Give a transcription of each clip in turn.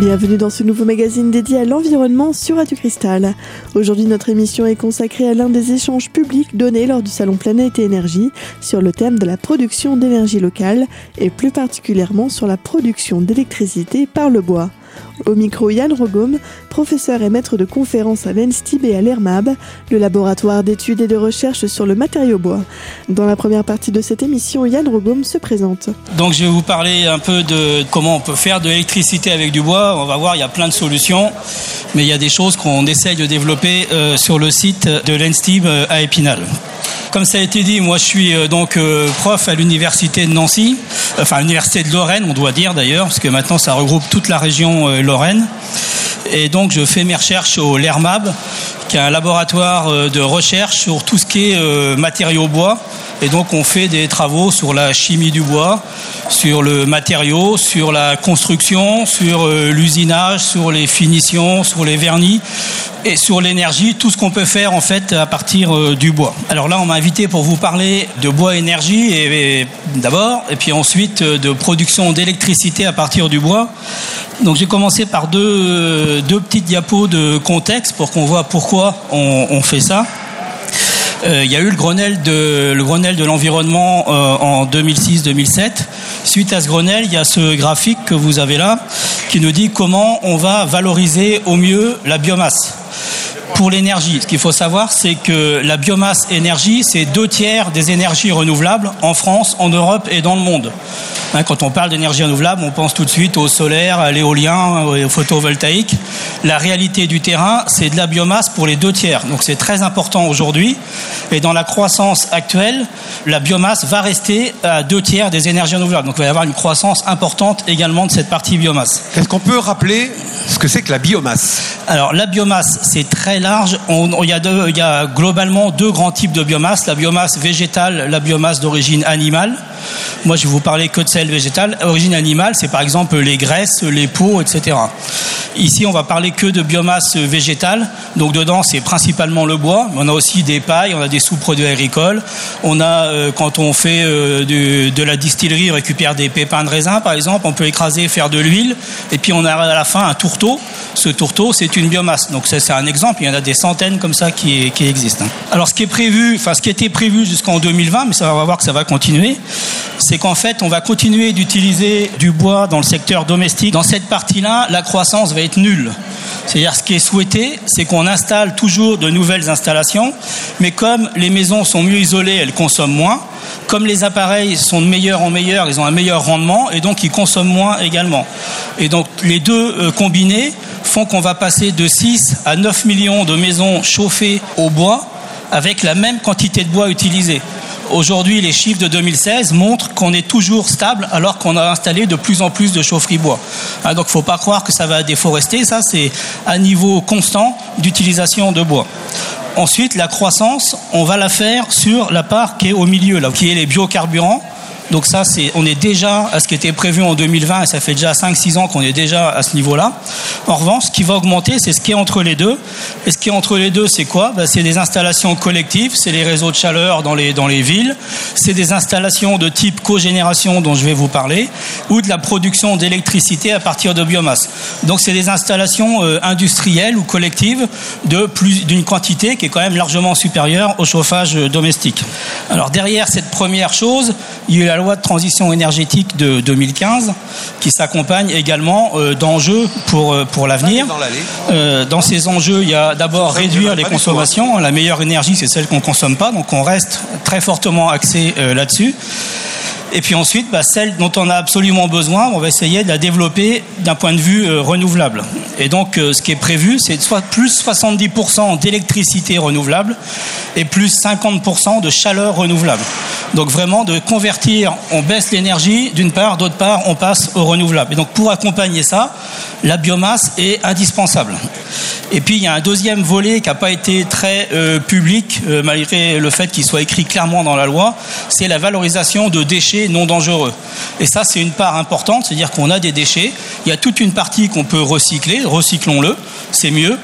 Bienvenue dans ce nouveau magazine dédié à l'environnement sur Radio Cristal. Aujourd'hui, notre émission est consacrée à l'un des échanges publics donnés lors du Salon Planète et Énergie sur le thème de la production d'énergie locale et plus particulièrement sur la production d'électricité par le bois. Au micro, Yann Rogom, professeur et maître de conférences à l'ENSTIB et à l'ERMAB, le laboratoire d'études et de recherche sur le matériau bois. Dans la première partie de cette émission, Yann Rogom se présente. Donc je vais vous parler un peu de comment on peut faire de l'électricité avec du bois. On va voir, il y a plein de solutions, mais il y a des choses qu'on essaye de développer euh, sur le site de l'ENSTIB euh, à Épinal. Comme ça a été dit, moi je suis euh, donc prof à l'université de Nancy, enfin à l'université de Lorraine, on doit dire d'ailleurs, parce que maintenant ça regroupe toute la région Lorraine. Et donc je fais mes recherches au LERMAB, qui est un laboratoire de recherche sur tout ce qui est matériaux bois. Et donc on fait des travaux sur la chimie du bois, sur le matériau, sur la construction, sur l'usinage, sur les finitions, sur les vernis et sur l'énergie, tout ce qu'on peut faire en fait à partir du bois. Alors là, on m'a invité pour vous parler de bois énergie et, d'abord, et puis ensuite de production d'électricité à partir du bois. Donc j'ai commencé par deux, deux petites diapos de contexte pour qu'on voit pourquoi on, fait ça. Euh, il y a eu le Grenelle de le Grenelle de l'environnement euh, en 2006-2007. Suite à ce Grenelle, il y a ce graphique que vous avez là qui nous dit comment on va valoriser au mieux la biomasse. Pour l'énergie, ce qu'il faut savoir, c'est que la biomasse énergie, c'est deux tiers des énergies renouvelables en France, en Europe et dans le monde. Hein, quand on parle d'énergie renouvelable, on pense tout de suite au solaire, à l'éolien, au photovoltaïque. La réalité du terrain, c'est de la biomasse pour les deux tiers. Donc c'est très important aujourd'hui. Et dans la croissance actuelle, la biomasse va rester à deux tiers des énergies renouvelables. Donc il va y avoir une croissance importante également de cette partie biomasse. Est-ce qu'on peut rappeler ce que c'est que la biomasse? Alors la biomasse, c'est très large. il, y a globalement deux grands types de biomasse. La biomasse végétale, la biomasse d'origine animale. Moi, je vais vous parler que de celle végétale. Origine animale, c'est par exemple les graisses, les peaux, etc. Ici, on va parler que de biomasse végétale. Donc dedans, c'est principalement le bois. On a aussi des pailles, on a des sous-produits agricoles. On a, euh, quand on fait euh, de, la distillerie, on récupère des pépins de raisin, par exemple. On peut écraser, faire de l'huile. Et puis on a à la fin un tourteau. Ce tourteau, c'est une biomasse. Donc c'est un exemple. Il y en a des centaines comme ça qui, existent. Alors ce qui est prévu, enfin ce qui était prévu jusqu'en 2020, mais ça on va voir que ça va continuer c'est qu'en fait, on va continuer d'utiliser du bois dans le secteur domestique. Dans cette partie-là, la croissance va être nulle. C'est-à-dire, ce qui est souhaité, c'est qu'on installe toujours de nouvelles installations, mais comme les maisons sont mieux isolées, elles consomment moins. Comme les appareils sont de meilleur en meilleur, ils ont un meilleur rendement et donc ils consomment moins également. Et donc, les deux euh, combinés font qu'on va passer de 6 à 9 millions de maisons chauffées au bois avec la même quantité de bois utilisé. Aujourd'hui, les chiffres de 2016 montrent qu'on est toujours stable alors qu'on a installé de plus en plus de chaufferies bois. Hein, donc il ne faut pas croire que ça va déforester, ça c'est à niveau constant d'utilisation de bois. Ensuite, la croissance, on va la faire sur la part qui est au milieu, qui est les biocarburants. Donc ça, c'est, on est déjà à ce qui était prévu en 2020 et ça fait déjà 5-6 ans qu'on est déjà à ce niveau-là. En revanche, ce qui va augmenter, c'est ce qui est entre les deux. Et ce qui est entre les deux, c'est quoi? Ben, C'est des installations collectives, c'est les réseaux de chaleur dans les, dans les villes, c'est des installations de type cogénération dont je vais vous parler, ou de la production d'électricité à partir de biomasse. Donc c'est des installations euh, industrielles ou collectives de plus d'une quantité qui est quand même largement supérieure au chauffage domestique. Alors derrière cette première chose, il y a la loi de transition énergétique de 2015 qui s'accompagne également euh, d'enjeux pour, euh, pour l'avenir. Euh, dans ces enjeux, il y a d'abord réduire les consommations. La meilleure énergie, c'est celle qu'on ne consomme pas, donc on reste très fortement axé là-dessus. Et puis ensuite, bah, celle dont on a absolument besoin, on va essayer de la développer d'un point de vue euh, renouvelable. Et donc, euh, ce qui est prévu, c'est soit plus 70% d'électricité renouvelable et plus 50% de chaleur renouvelable. Donc vraiment de convertir, on baisse l'énergie d'une part, d'autre part, on passe au renouvelable. Et donc pour accompagner ça, la biomasse est indispensable. Et puis il y a un deuxième volet qui n'a pas été très euh, public, malgré le fait qu'il soit écrit clairement dans la loi, c'est la valorisation de déchets non dangereux. Et ça, c'est une part importante, c'est-à-dire qu'on a des déchets, il y a toute une partie qu'on peut recycler, recyclons-le, c'est mieux.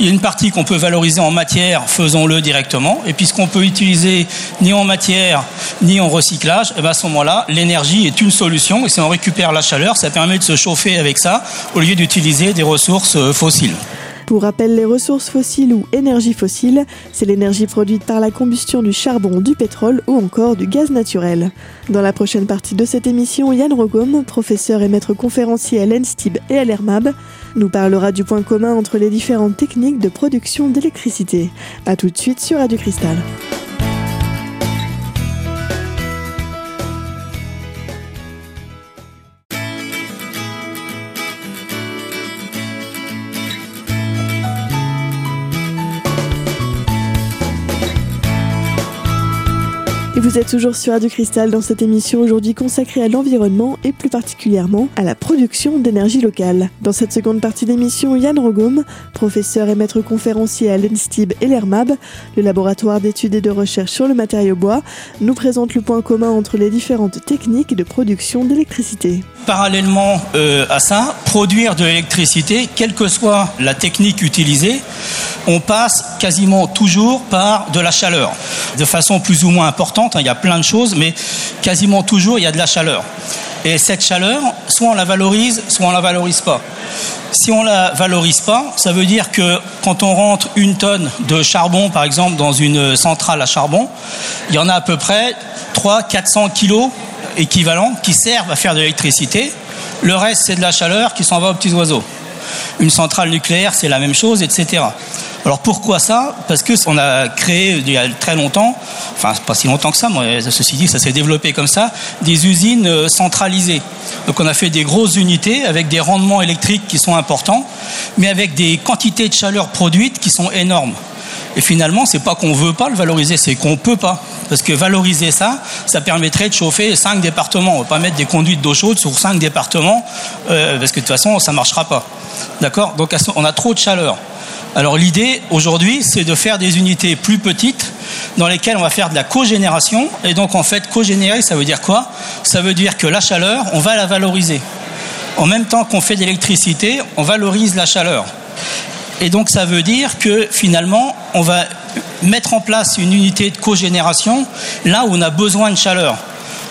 Il y a une partie qu'on peut valoriser en matière, faisons-le directement. Et puis ce qu'on peut utiliser ni en matière ni en recyclage, et eh bien à ce moment-là, l'énergie est une solution. Et si on récupère la chaleur, ça permet de se chauffer avec ça au lieu d'utiliser des ressources euh, fossiles. Pour rappel, les ressources fossiles ou énergie fossile, c'est l'énergie produite par la combustion du charbon, du pétrole ou encore du gaz naturel. Dans la prochaine partie de cette émission, Yann Rogom, professeur et maître conférencier à l'ENSTIB et à l'ERMAB, nous parlera du point commun entre les différentes techniques de production d'électricité. A tout de suite sur Radio Cristal. Vous êtes toujours sur Radio Cristal dans cette émission aujourd'hui consacrée à l'environnement et plus particulièrement à la production d'énergie locale. Dans cette seconde partie d'émission, Yann Rogom, professeur et maître conférencier à l'ENSTIB et l'ERMAB, le laboratoire d'études et de recherche sur le matériau bois, nous présente le point commun entre les différentes techniques de production d'électricité. Parallèlement euh, à ça, produire de l'électricité, quelle que soit la technique utilisée, on passe quasiment toujours par de la chaleur, de façon plus ou moins importante. Hein, il y a plein de choses, mais quasiment toujours il y a de la chaleur. Et cette chaleur, soit on la valorise, soit on la valorise pas. Si on la valorise pas, ça veut dire que quand on rentre une tonne de charbon, par exemple, dans une centrale à charbon, il y en a à peu près 300-400 kilos équivalents qui servent à faire de l'électricité. Le reste, c'est de la chaleur qui s'en va aux petits oiseaux. Une centrale nucléaire, c'est la même chose, etc. Alors pourquoi ça? Parce que on a créé il y a très longtemps, enfin pas si longtemps que ça, mais ceci dit, ça s'est développé comme ça, des usines euh, centralisées. Donc on a fait des grosses unités avec des rendements électriques qui sont importants, mais avec des quantités de chaleur produites qui sont énormes. Et finalement, c'est pas qu'on veut pas le valoriser, c'est qu'on peut pas. Parce que valoriser ça, ça permettrait de chauffer cinq départements. On va pas mettre des conduites d'eau chaude sur cinq départements, euh, parce que de toute façon, ça marchera pas. D'accord? Donc on a trop de chaleur. Alors l'idée aujourd'hui, c'est de faire des unités plus petites dans lesquelles on va faire de la cogénération. Et donc en fait, cogénérer, ça veut dire quoi? Ça veut dire que la chaleur, on va la valoriser. En même temps qu'on fait de l'électricité, on valorise la chaleur. Et donc ça veut dire que finalement, on va mettre en place une unité de cogénération là où on a besoin de chaleur.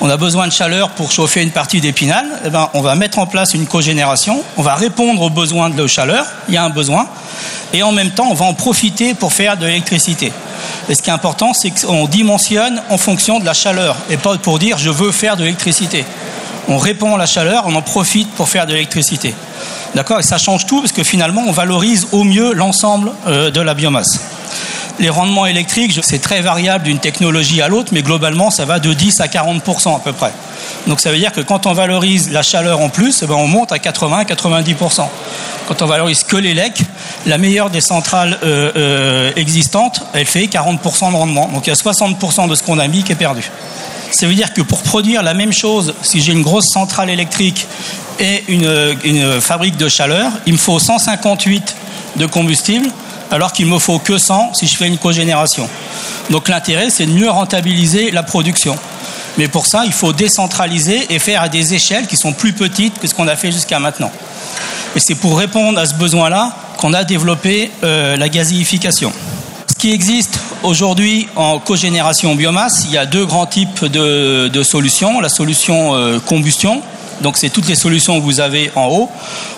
On a besoin de chaleur pour chauffer une partie d'épinal, eh ben, on va mettre en place une cogénération, on va répondre aux besoins de chaleur, il y a un besoin, et en même temps on va en profiter pour faire de l'électricité. Et ce qui est important, c'est qu'on dimensionne en fonction de la chaleur, et pas pour dire je veux faire de l'électricité. On répond à la chaleur, on en profite pour faire de l'électricité. D'accord? Et ça change tout parce que finalement, on valorise au mieux l'ensemble euh, de la biomasse. Les rendements électriques, c'est très variable d'une technologie à l'autre, mais globalement, ça va de 10 à 40% à peu près. Donc ça veut dire que quand on valorise la chaleur en plus, eh ben, on monte à 80 90% Quand on valorise que les lecs, la meilleure des centrales euh, euh, existantes, elle fait 40% de rendement. Donc il y a 60% de ce qu'on a mis qui est perdu. Ça veut dire que pour produire la même chose, si j'ai une grosse centrale électrique et une, fabrique de chaleur, il me faut 158 de combustible, alors qu'il me faut que 100 si je fais une cogénération. Donc l'intérêt, c'est de mieux rentabiliser la production. Mais pour ça, il faut décentraliser et faire à des échelles qui sont plus petites que ce qu'on a fait jusqu'à maintenant. Et c'est pour répondre à ce besoin-là qu'on a développé euh, la gazéification. Ce qui existe aujourd'hui en cogénération biomasse, il y a deux grands types de, solutions. La solution euh, combustion, donc c'est toutes les solutions que vous avez en haut.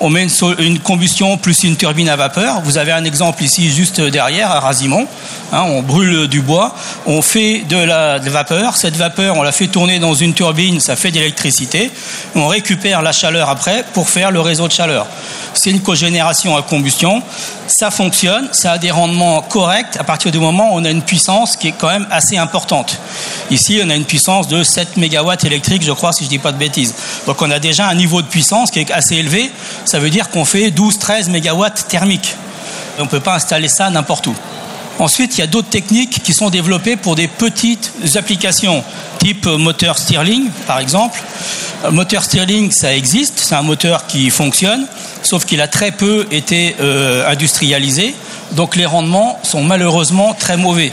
On met une, combustion plus une turbine à vapeur. Vous avez un exemple ici juste derrière à Razimont. Hein, on brûle du bois, on fait de la vapeur. Cette vapeur, on la fait tourner dans une turbine, ça fait de l'électricité. On récupère la chaleur après pour faire le réseau de chaleur. C'est une cogénération à combustion. Ça fonctionne, ça a des rendements corrects à partir du moment où on a une puissance qui est quand même assez importante. Ici, on a une puissance de 7 MW électriques, je crois, si je ne dis pas de bêtises. Donc on a déjà un niveau de puissance qui est assez élevé. Ça veut dire qu'on fait 12-13 MW thermiques. On ne peut pas installer ça n'importe où. Ensuite, il y a d'autres techniques qui sont développées pour des petites applications, type moteur Stirling, par exemple. moteur Stirling, ça existe, c'est un moteur qui fonctionne, sauf qu'il a très peu été euh, industrialisé, donc les rendements sont malheureusement très mauvais.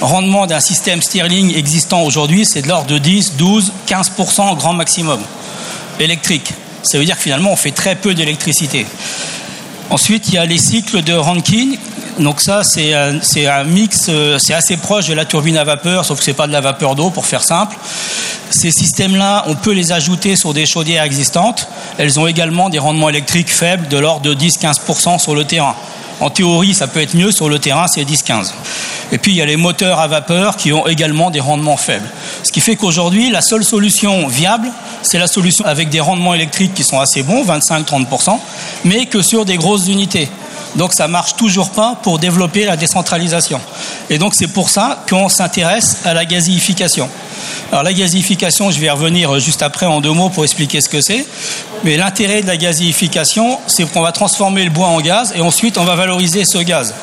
Rendement d'un système Stirling existant aujourd'hui, c'est de l'ordre de 10, 12, 15% grand maximum électrique. Ça veut dire que finalement, on fait très peu d'électricité. Ensuite, il y a les cycles de Rankine Donc ça, c'est un, mix, euh, c'est assez proche de la turbine à vapeur, sauf que c'est pas de la vapeur d'eau, pour faire simple. Ces systèmes-là, on peut les ajouter sur des chaudières existantes. Elles ont également des rendements électriques faibles, de l'ordre de 10-15% sur le terrain. En théorie, ça peut être mieux, sur le terrain, c'est 10-15. Et puis, il y a les moteurs à vapeur qui ont également des rendements faibles. Ce qui fait qu'aujourd'hui, la seule solution viable, c'est la solution avec des rendements électriques qui sont assez bons, 25-30%, mais que sur des grosses unités. Donc ça marche toujours pas pour développer la décentralisation. Et donc c'est pour ça qu'on s'intéresse à la gazification. Alors la gazification, je vais revenir juste après en deux mots pour expliquer ce que c'est. Mais l'intérêt de la gazification, c'est qu'on va transformer le bois en gaz et ensuite on va valoriser ce gaz.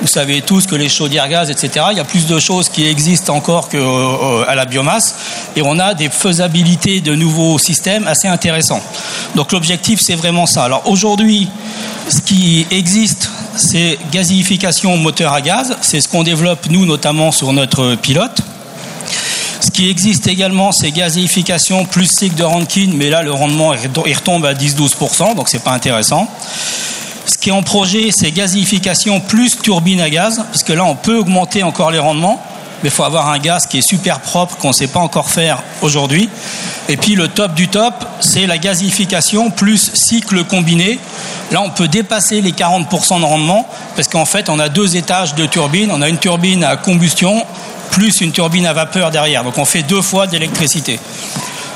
Vous savez tous que les chaudières gaz, etc., il y a plus de choses qui existent encore qu'à euh, la biomasse et on a des faisabilités de nouveaux systèmes assez intéressants. Donc l'objectif, c'est vraiment ça. Alors aujourd'hui, ce qui existe, c'est gazification moteur à gaz. C'est ce qu'on développe, nous, notamment sur notre pilote. Qui existe également, c'est gazification plus cycle de Rankine, mais là, le rendement, il retombe à 10-12%, donc c'est pas intéressant. Ce qui est en projet, c'est gazification plus turbine à gaz, parce que là, on peut augmenter encore les rendements mais il faut avoir un gaz qui est super propre, qu'on ne sait pas encore faire aujourd'hui. Et puis le top du top, c'est la gazification plus cycle combiné. Là, on peut dépasser les 40% de rendement, parce qu'en fait, on a deux étages de turbine. On a une turbine à combustion, plus une turbine à vapeur derrière. Donc on fait deux fois d'électricité.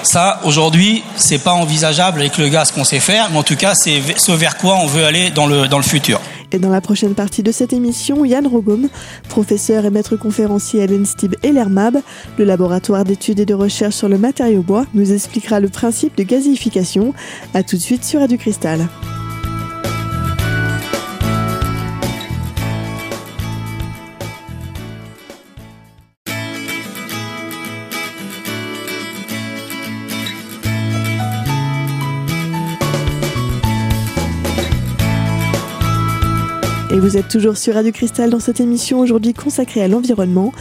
Ça, aujourd'hui, c'est pas envisageable avec le gaz qu'on sait faire, mais en tout cas, c'est ce vers quoi on veut aller dans le, dans le futur. Et dans la prochaine partie de cette émission, Yann Rogom, professeur et maître conférencier à l'ENSTIB et l'ERMAB, le laboratoire d'études et de recherche sur le matériau bois, nous expliquera le principe de gazification. A tout de suite sur Radio Cristal. Vous êtes toujours sur Radio Cristal dans cette émission aujourd'hui consacrée à l'environnement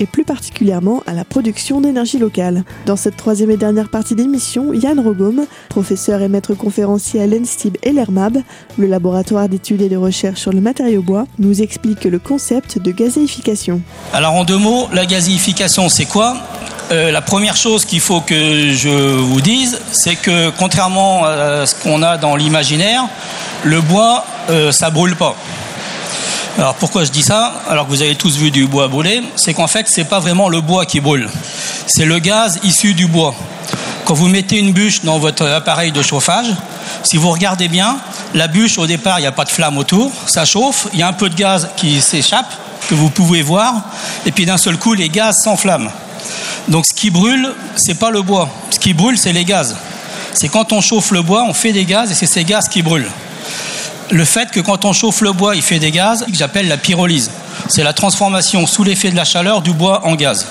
et plus particulièrement à la production d'énergie locale. Dans cette troisième et dernière partie d'émission, Yann Rogom, professeur et maître conférencier à l'ENSTIB et l'ERMAB, le laboratoire d'études et de recherche sur le matériau bois, nous explique le concept de gazéification. Alors en deux mots, la gazéification c'est quoi? Euh, la première chose qu'il faut que je vous dise, c'est que contrairement à ce qu'on a dans l'imaginaire, le bois, euh, ça brûle pas. Alors pourquoi je dis ça Alors que vous avez tous vu du bois brûler, c'est qu'en fait c'est pas vraiment le bois qui brûle, c'est le gaz issu du bois. Quand vous mettez une bûche dans votre appareil de chauffage, si vous regardez bien, la bûche au départ il n'y a pas de flamme autour, ça chauffe, il y a un peu de gaz qui s'échappe que vous pouvez voir, et puis d'un seul coup les gaz s'enflamment. Donc ce qui brûle, c'est pas le bois, ce qui brûle c'est les gaz. C'est quand on chauffe le bois, on fait des gaz et c'est ces gaz qui brûlent le fait que quand on chauffe le bois, il fait des gaz, j'appelle la pyrolyse. C'est la transformation sous l'effet de la chaleur du bois en gaz.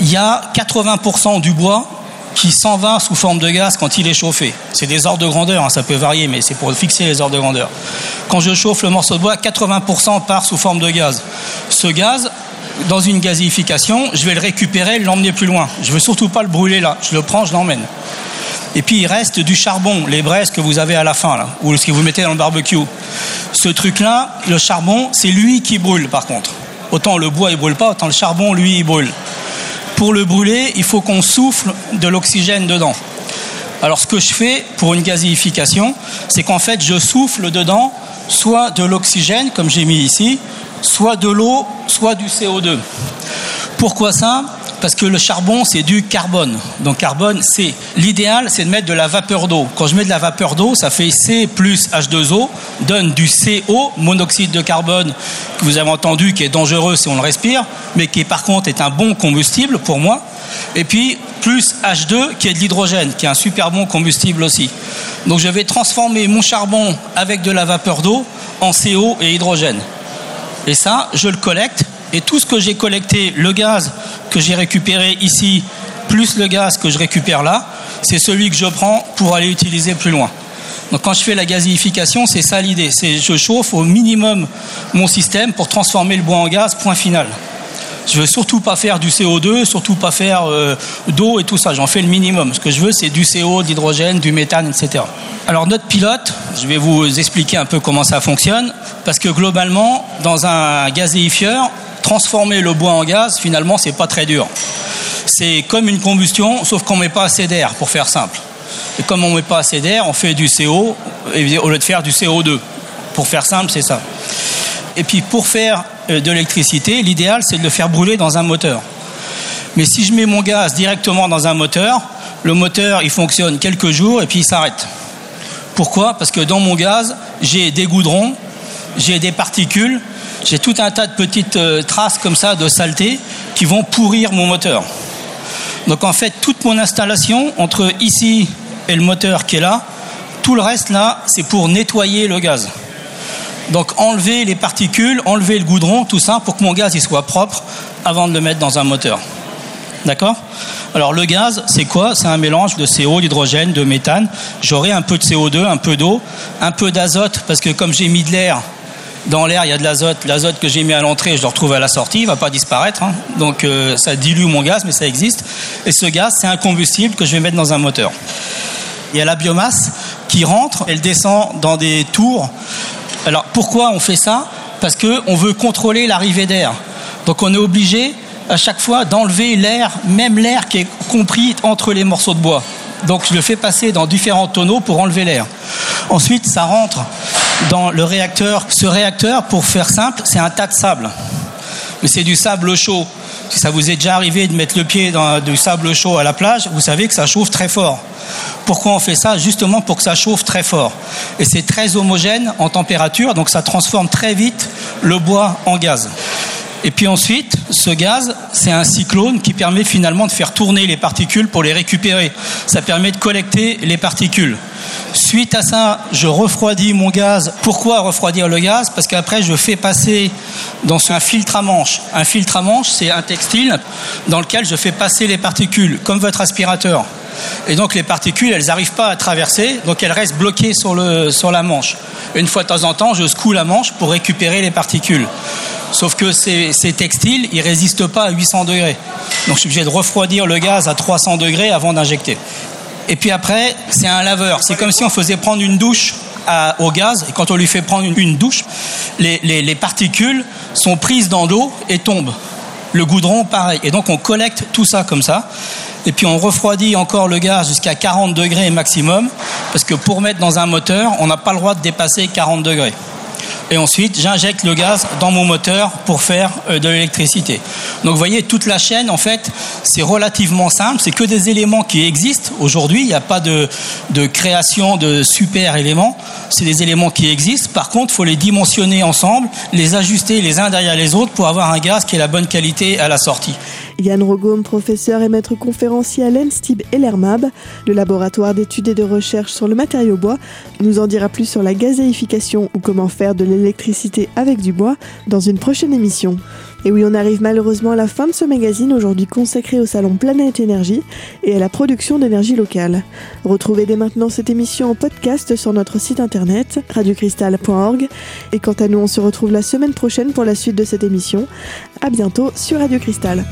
Il y a 80% du bois qui s'en va sous forme de gaz quand il est chauffé. C'est des ordres de grandeur, hein, ça peut varier, mais c'est pour fixer les ordres de grandeur. Quand je chauffe le morceau de bois, 80% part sous forme de gaz. Ce gaz, dans une gazification, je vais le récupérer, l'emmener plus loin. Je ne veux surtout pas le brûler là. Je le prends, je l'emmène. Et puis il reste du charbon, les braises que vous avez à la fin, ou ce que vous mettez dans le barbecue. Ce truc-là, le charbon, c'est lui qui brûle par contre. Autant le bois il brûle pas, autant le charbon, lui, il brûle. Pour le brûler, il faut qu'on souffle de l'oxygène dedans. Alors ce que je fais pour une gazification, c'est qu'en fait je souffle dedans soit de l'oxygène, comme j'ai mis ici, soit de l'eau, soit du CO2. Pourquoi ça? Parce que le charbon, c'est du carbone. Donc carbone, c'est. L'idéal, c'est de mettre de la vapeur d'eau. Quand je mets de la vapeur d'eau, ça fait C plus H2O, donne du CO, monoxyde de carbone, que vous avez entendu, qui est dangereux si on le respire, mais qui par contre est un bon combustible pour moi. Et puis plus H2, qui est de l'hydrogène, qui est un super bon combustible aussi. Donc je vais transformer mon charbon avec de la vapeur d'eau en CO et hydrogène. Et ça, je le collecte et tout ce que j'ai collecté, le gaz que j'ai récupéré ici, plus le gaz que je récupère là, c'est celui que je prends pour aller utiliser plus loin. Donc quand je fais la gazification, c'est ça l'idée. C'est je chauffe au minimum mon système pour transformer le bois en gaz, point final. Je veux surtout pas faire du CO2, surtout pas faire euh, d'eau et tout ça. J'en fais le minimum. Ce que je veux, c'est du CO, de l'hydrogène, du méthane, etc. Alors notre pilote, je vais vous expliquer un peu comment ça fonctionne, parce que globalement, dans un gazéifieur, transformer le bois en gaz, finalement, c'est pas très dur. C'est comme une combustion, sauf qu'on met pas assez d'air, pour faire simple. Et comme on met pas assez d'air, on fait du CO au lieu de faire du CO2. Pour faire simple, c'est ça. Et puis pour faire euh, de l'électricité, l'idéal c'est de le faire brûler dans un moteur. Mais si je mets mon gaz directement dans un moteur, le moteur il fonctionne quelques jours et puis il s'arrête. Pourquoi? Parce que dans mon gaz, j'ai des goudrons, j'ai des particules, j'ai tout un tas de petites euh, traces comme ça de saleté qui vont pourrir mon moteur. Donc en fait, toute mon installation entre ici et le moteur qui est là, tout le reste là, c'est pour nettoyer le gaz. Donc enlever les particules, enlever le goudron, tout ça pour que mon gaz il soit propre avant de le mettre dans un moteur. D'accord? Alors le gaz, c'est quoi? C'est un mélange de CO, d'hydrogène, de méthane. J'aurai un peu de CO2, un peu d'eau, un peu d'azote, parce que comme j'ai mis de l'air, dans l'air il y a de l'azote. L'azote que j'ai mis à l'entrée, je le retrouve à la sortie, il ne va pas disparaître. Hein. Donc euh, ça dilue mon gaz, mais ça existe. Et ce gaz, c'est un combustible que je vais mettre dans un moteur. Il y a la biomasse qui rentre, elle descend dans des tours alors pourquoi on fait ça? Parce qu'on veut contrôler l'arrivée d'air. Donc on est obligé à chaque fois d'enlever l'air, même l'air qui est compris entre les morceaux de bois. Donc je le fais passer dans différents tonneaux pour enlever l'air. Ensuite, ça rentre dans le réacteur. Ce réacteur, pour faire simple, c'est un tas de sable. Mais c'est du sable chaud. Si ça vous est déjà arrivé de mettre le pied dans du sable chaud à la plage, vous savez que ça chauffe très fort. Pourquoi on fait ça Justement pour que ça chauffe très fort. Et c'est très homogène en température, donc ça transforme très vite le bois en gaz. Et puis ensuite, ce gaz, c'est un cyclone qui permet finalement de faire tourner les particules pour les récupérer. Ça permet de collecter les particules. Suite à ça, je refroidis mon gaz. Pourquoi refroidir le gaz? Parce qu'après, je fais passer dans un filtre à manche. Un filtre à manche, c'est un textile dans lequel je fais passer les particules, comme votre aspirateur. Et donc les particules, elles n'arrivent pas à traverser, donc elles restent bloquées sur, le, sur la manche. Une fois de temps en temps, je secoue la manche pour récupérer les particules. Sauf que ces, textiles, ils résistent pas à 800 degrés. Donc je suis obligé de refroidir le gaz à 300 degrés avant d'injecter. Et puis après, c'est un laveur. C'est comme si on faisait prendre une douche au gaz. Et quand on lui fait prendre une, douche, les, les particules sont prises dans l'eau et tombent. Le goudron, pareil. Et donc on collecte tout ça comme ça. Et puis on refroidit encore le gaz jusqu'à 40 degrés maximum. Parce que pour mettre dans un moteur, on n'a pas le droit de dépasser 40 degrés et ensuite j'injecte le gaz dans mon moteur pour faire euh, de l'électricité. Donc vous voyez, toute la chaîne, en fait, c'est relativement simple, c'est que des éléments qui existent aujourd'hui, il n'y a pas de, de création de super éléments, c'est des éléments qui existent, par contre, il faut les dimensionner ensemble, les ajuster les uns derrière les autres pour avoir un gaz qui est la bonne qualité à la sortie. Yann Rogom, professeur et maître conférencier à l'ENSTIB et l'ERMAB, le laboratoire d'études et de recherche sur le matériau bois, nous en dira plus sur la gazéification ou comment faire de l'électricité avec du bois dans une prochaine émission. Et oui, on arrive malheureusement à la fin de ce magazine aujourd'hui consacré au salon Planète Énergie et à la production d'énergie locale. Retrouvez dès maintenant cette émission en podcast sur notre site internet radiocristal.org et quant à nous, on se retrouve la semaine prochaine pour la suite de cette émission. À bientôt sur Radio Cristal.